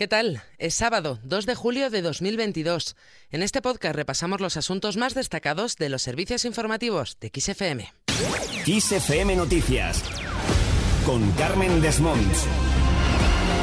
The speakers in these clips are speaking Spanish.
¿Qué tal? Es sábado, 2 de julio de 2022. En este podcast repasamos los asuntos más destacados de los servicios informativos de XFM. XFM Noticias con Carmen Desmonts.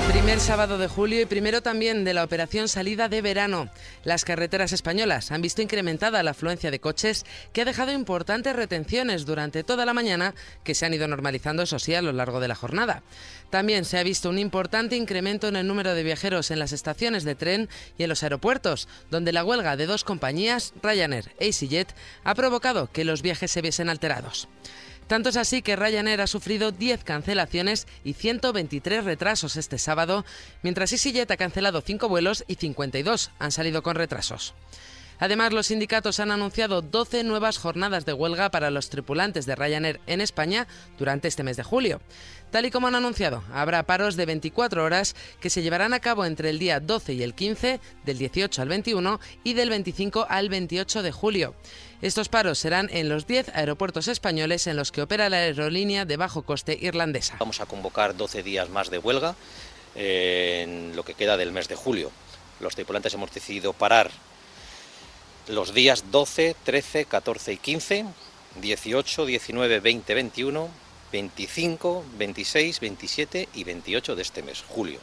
Primer sábado de julio y primero también de la operación salida de verano. Las carreteras españolas han visto incrementada la afluencia de coches que ha dejado importantes retenciones durante toda la mañana que se han ido normalizando, eso sí, a lo largo de la jornada. También se ha visto un importante incremento en el número de viajeros en las estaciones de tren y en los aeropuertos, donde la huelga de dos compañías, Ryanair e EasyJet, ha provocado que los viajes se viesen alterados. Tanto es así que Ryanair ha sufrido 10 cancelaciones y 123 retrasos este sábado, mientras EasyJet ha cancelado 5 vuelos y 52 han salido con retrasos. Además, los sindicatos han anunciado 12 nuevas jornadas de huelga para los tripulantes de Ryanair en España durante este mes de julio. Tal y como han anunciado, habrá paros de 24 horas que se llevarán a cabo entre el día 12 y el 15, del 18 al 21 y del 25 al 28 de julio. Estos paros serán en los 10 aeropuertos españoles en los que opera la aerolínea de bajo coste irlandesa. Vamos a convocar 12 días más de huelga eh, en lo que queda del mes de julio. Los tripulantes hemos decidido parar los días 12, 13, 14 y 15, 18, 19, 20, 21, 25, 26, 27 y 28 de este mes, julio.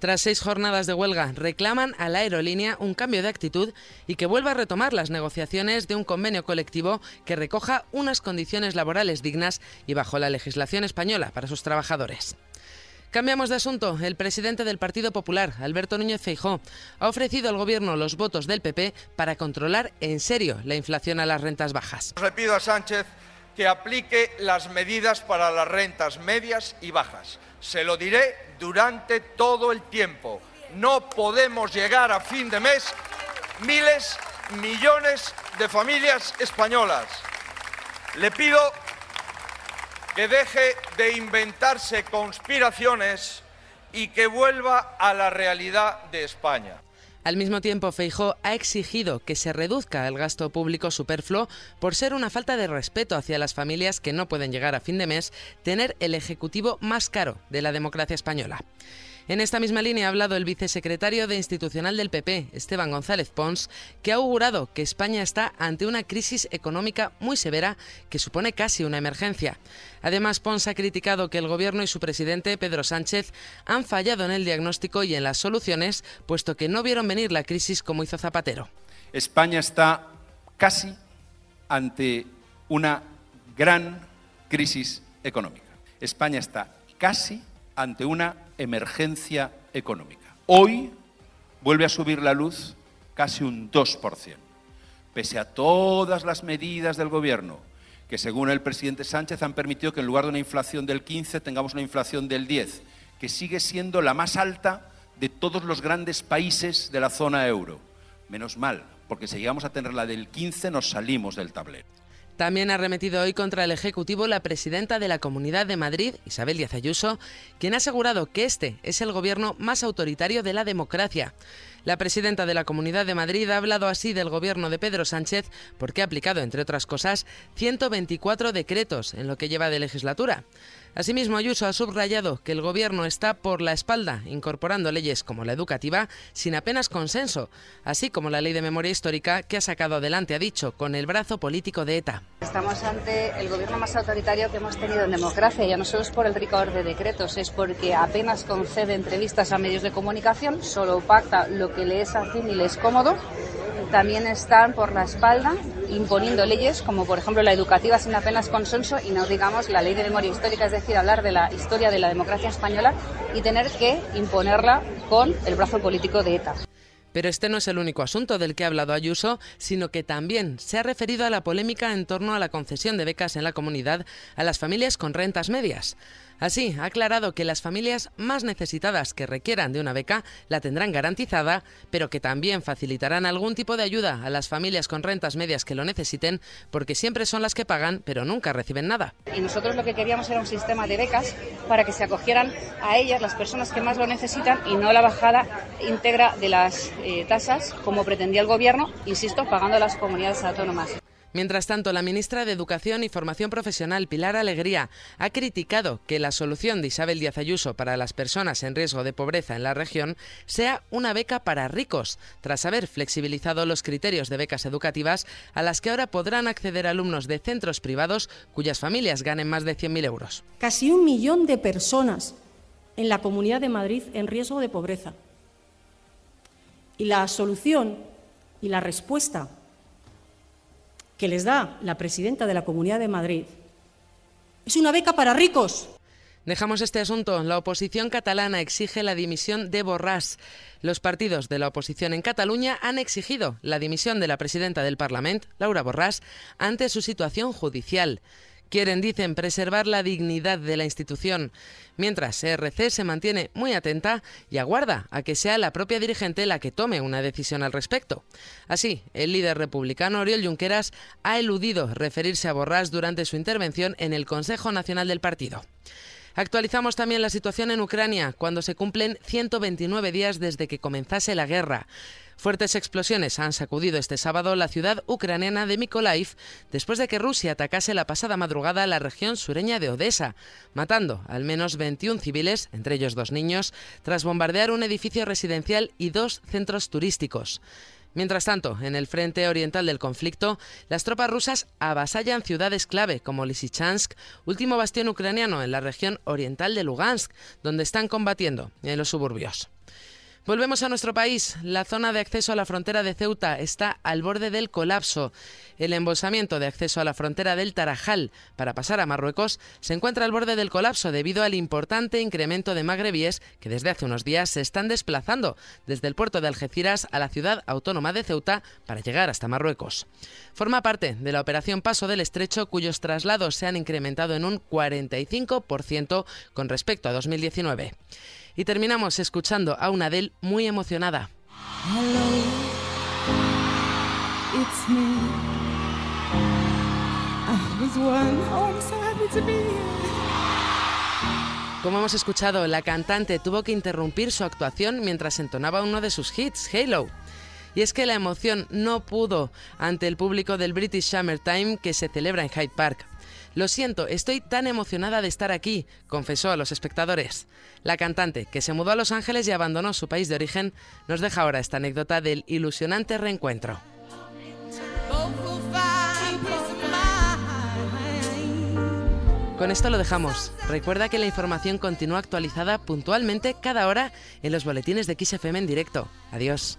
Tras seis jornadas de huelga, reclaman a la aerolínea un cambio de actitud y que vuelva a retomar las negociaciones de un convenio colectivo que recoja unas condiciones laborales dignas y bajo la legislación española para sus trabajadores. Cambiamos de asunto. El presidente del Partido Popular, Alberto Núñez Feijó, ha ofrecido al gobierno los votos del PP para controlar en serio la inflación a las rentas bajas. Le pido a Sánchez que aplique las medidas para las rentas medias y bajas. Se lo diré durante todo el tiempo. No podemos llegar a fin de mes miles, millones de familias españolas. Le pido que deje de inventarse conspiraciones y que vuelva a la realidad de España. Al mismo tiempo, Feijó ha exigido que se reduzca el gasto público superfluo por ser una falta de respeto hacia las familias que no pueden llegar a fin de mes tener el ejecutivo más caro de la democracia española. En esta misma línea ha hablado el vicesecretario de Institucional del PP, Esteban González Pons, que ha augurado que España está ante una crisis económica muy severa que supone casi una emergencia. Además, Pons ha criticado que el Gobierno y su presidente, Pedro Sánchez, han fallado en el diagnóstico y en las soluciones, puesto que no vieron venir la crisis como hizo Zapatero. España está casi ante una gran crisis económica. España está casi ante una emergencia económica. Hoy vuelve a subir la luz casi un 2%, pese a todas las medidas del Gobierno que, según el presidente Sánchez, han permitido que en lugar de una inflación del 15 tengamos una inflación del 10, que sigue siendo la más alta de todos los grandes países de la zona euro. Menos mal, porque si llegamos a tener la del 15 nos salimos del tablero. También ha remetido hoy contra el Ejecutivo la presidenta de la Comunidad de Madrid, Isabel Díaz Ayuso, quien ha asegurado que este es el gobierno más autoritario de la democracia. La presidenta de la Comunidad de Madrid ha hablado así del gobierno de Pedro Sánchez porque ha aplicado, entre otras cosas, 124 decretos en lo que lleva de legislatura. Asimismo, Ayuso ha subrayado que el Gobierno está por la espalda, incorporando leyes como la educativa sin apenas consenso, así como la ley de memoria histórica que ha sacado adelante, ha dicho, con el brazo político de ETA. Estamos ante el gobierno más autoritario que hemos tenido en democracia, ya no solo es por el rigor de decretos, es porque apenas concede entrevistas a medios de comunicación, solo pacta lo que le es afín y le es cómodo también están por la espalda imponiendo leyes como por ejemplo la educativa sin apenas consenso y no digamos la ley de memoria histórica, es decir, hablar de la historia de la democracia española y tener que imponerla con el brazo político de ETA. Pero este no es el único asunto del que ha hablado Ayuso, sino que también se ha referido a la polémica en torno a la concesión de becas en la comunidad a las familias con rentas medias. Así, ha aclarado que las familias más necesitadas que requieran de una beca la tendrán garantizada, pero que también facilitarán algún tipo de ayuda a las familias con rentas medias que lo necesiten, porque siempre son las que pagan, pero nunca reciben nada. Y nosotros lo que queríamos era un sistema de becas para que se acogieran a ellas las personas que más lo necesitan y no la bajada íntegra de las eh, tasas, como pretendía el Gobierno, insisto, pagando a las comunidades autónomas. Mientras tanto, la ministra de Educación y Formación Profesional, Pilar Alegría, ha criticado que la solución de Isabel Díaz Ayuso para las personas en riesgo de pobreza en la región sea una beca para ricos, tras haber flexibilizado los criterios de becas educativas a las que ahora podrán acceder alumnos de centros privados cuyas familias ganen más de 100.000 euros. Casi un millón de personas en la Comunidad de Madrid en riesgo de pobreza. Y la solución y la respuesta que les da la presidenta de la Comunidad de Madrid es una beca para ricos. Dejamos este asunto. La oposición catalana exige la dimisión de Borràs. Los partidos de la oposición en Cataluña han exigido la dimisión de la presidenta del Parlamento, Laura Borràs, ante su situación judicial. Quieren, dicen, preservar la dignidad de la institución, mientras ERC se mantiene muy atenta y aguarda a que sea la propia dirigente la que tome una decisión al respecto. Así, el líder republicano Oriol Junqueras ha eludido referirse a Borràs durante su intervención en el Consejo Nacional del Partido. Actualizamos también la situación en Ucrania, cuando se cumplen 129 días desde que comenzase la guerra. Fuertes explosiones han sacudido este sábado la ciudad ucraniana de Mykolaiv después de que Rusia atacase la pasada madrugada la región sureña de Odessa, matando al menos 21 civiles, entre ellos dos niños, tras bombardear un edificio residencial y dos centros turísticos. Mientras tanto, en el frente oriental del conflicto, las tropas rusas avasallan ciudades clave como Lysychansk, último bastión ucraniano en la región oriental de Lugansk, donde están combatiendo en los suburbios. Volvemos a nuestro país. La zona de acceso a la frontera de Ceuta está al borde del colapso. El embolsamiento de acceso a la frontera del Tarajal para pasar a Marruecos se encuentra al borde del colapso debido al importante incremento de magrebíes que desde hace unos días se están desplazando desde el puerto de Algeciras a la ciudad autónoma de Ceuta para llegar hasta Marruecos. Forma parte de la operación Paso del Estrecho cuyos traslados se han incrementado en un 45% con respecto a 2019. Y terminamos escuchando a una Adele muy emocionada. Como hemos escuchado, la cantante tuvo que interrumpir su actuación mientras entonaba uno de sus hits, Halo. Y es que la emoción no pudo ante el público del British Summertime que se celebra en Hyde Park. Lo siento, estoy tan emocionada de estar aquí, confesó a los espectadores. La cantante, que se mudó a Los Ángeles y abandonó su país de origen, nos deja ahora esta anécdota del ilusionante reencuentro. Con esto lo dejamos. Recuerda que la información continúa actualizada puntualmente cada hora en los boletines de XFM en directo. Adiós.